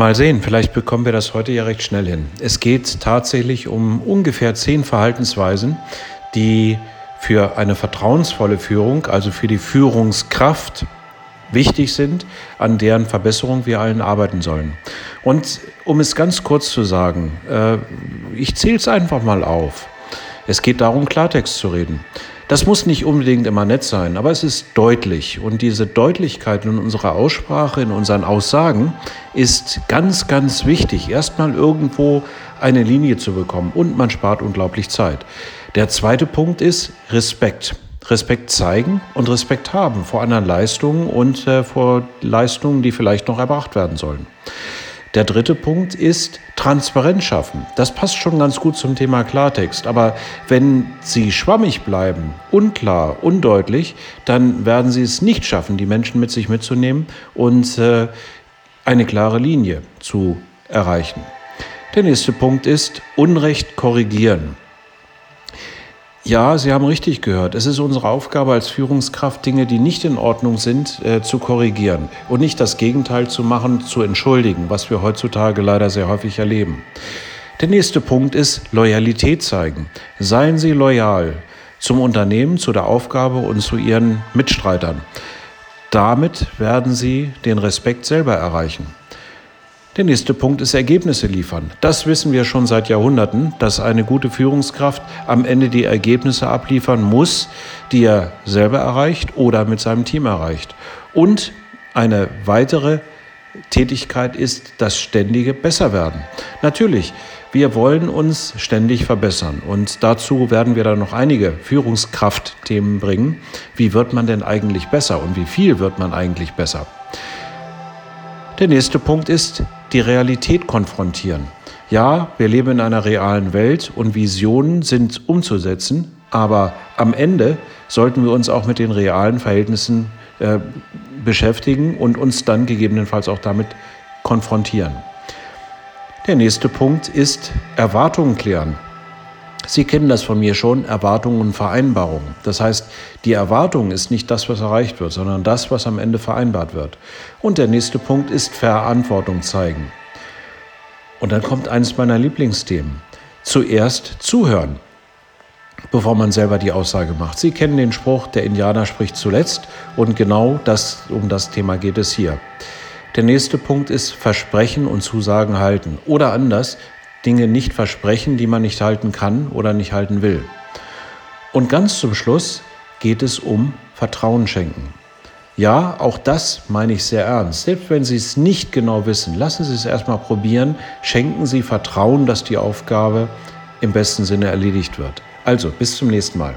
Mal sehen, vielleicht bekommen wir das heute ja recht schnell hin. Es geht tatsächlich um ungefähr zehn Verhaltensweisen, die für eine vertrauensvolle Führung, also für die Führungskraft, wichtig sind, an deren Verbesserung wir allen arbeiten sollen. Und um es ganz kurz zu sagen, äh, ich zähle es einfach mal auf. Es geht darum, Klartext zu reden. Das muss nicht unbedingt immer nett sein, aber es ist deutlich. Und diese Deutlichkeit in unserer Aussprache, in unseren Aussagen ist ganz, ganz wichtig. Erstmal irgendwo eine Linie zu bekommen und man spart unglaublich Zeit. Der zweite Punkt ist Respekt. Respekt zeigen und Respekt haben vor anderen Leistungen und äh, vor Leistungen, die vielleicht noch erbracht werden sollen. Der dritte Punkt ist Transparenz schaffen. Das passt schon ganz gut zum Thema Klartext. Aber wenn Sie schwammig bleiben, unklar, undeutlich, dann werden Sie es nicht schaffen, die Menschen mit sich mitzunehmen und äh, eine klare Linie zu erreichen. Der nächste Punkt ist Unrecht korrigieren. Ja, Sie haben richtig gehört. Es ist unsere Aufgabe als Führungskraft, Dinge, die nicht in Ordnung sind, äh, zu korrigieren und nicht das Gegenteil zu machen, zu entschuldigen, was wir heutzutage leider sehr häufig erleben. Der nächste Punkt ist Loyalität zeigen. Seien Sie loyal zum Unternehmen, zu der Aufgabe und zu Ihren Mitstreitern. Damit werden Sie den Respekt selber erreichen. Der nächste Punkt ist Ergebnisse liefern. Das wissen wir schon seit Jahrhunderten, dass eine gute Führungskraft am Ende die Ergebnisse abliefern muss, die er selber erreicht oder mit seinem Team erreicht. Und eine weitere Tätigkeit ist das ständige Besserwerden. Natürlich, wir wollen uns ständig verbessern und dazu werden wir dann noch einige Führungskraftthemen bringen. Wie wird man denn eigentlich besser und wie viel wird man eigentlich besser? Der nächste Punkt ist die Realität konfrontieren. Ja, wir leben in einer realen Welt und Visionen sind umzusetzen, aber am Ende sollten wir uns auch mit den realen Verhältnissen äh, beschäftigen und uns dann gegebenenfalls auch damit konfrontieren. Der nächste Punkt ist Erwartungen klären. Sie kennen das von mir schon, Erwartungen und Vereinbarungen. Das heißt, die Erwartung ist nicht das, was erreicht wird, sondern das, was am Ende vereinbart wird. Und der nächste Punkt ist Verantwortung zeigen. Und dann kommt eines meiner Lieblingsthemen. Zuerst zuhören, bevor man selber die Aussage macht. Sie kennen den Spruch, der Indianer spricht zuletzt und genau das, um das Thema geht es hier. Der nächste Punkt ist Versprechen und Zusagen halten. Oder anders, Dinge nicht versprechen, die man nicht halten kann oder nicht halten will. Und ganz zum Schluss geht es um Vertrauen schenken. Ja, auch das meine ich sehr ernst. Selbst wenn Sie es nicht genau wissen, lassen Sie es erstmal probieren, schenken Sie Vertrauen, dass die Aufgabe im besten Sinne erledigt wird. Also, bis zum nächsten Mal.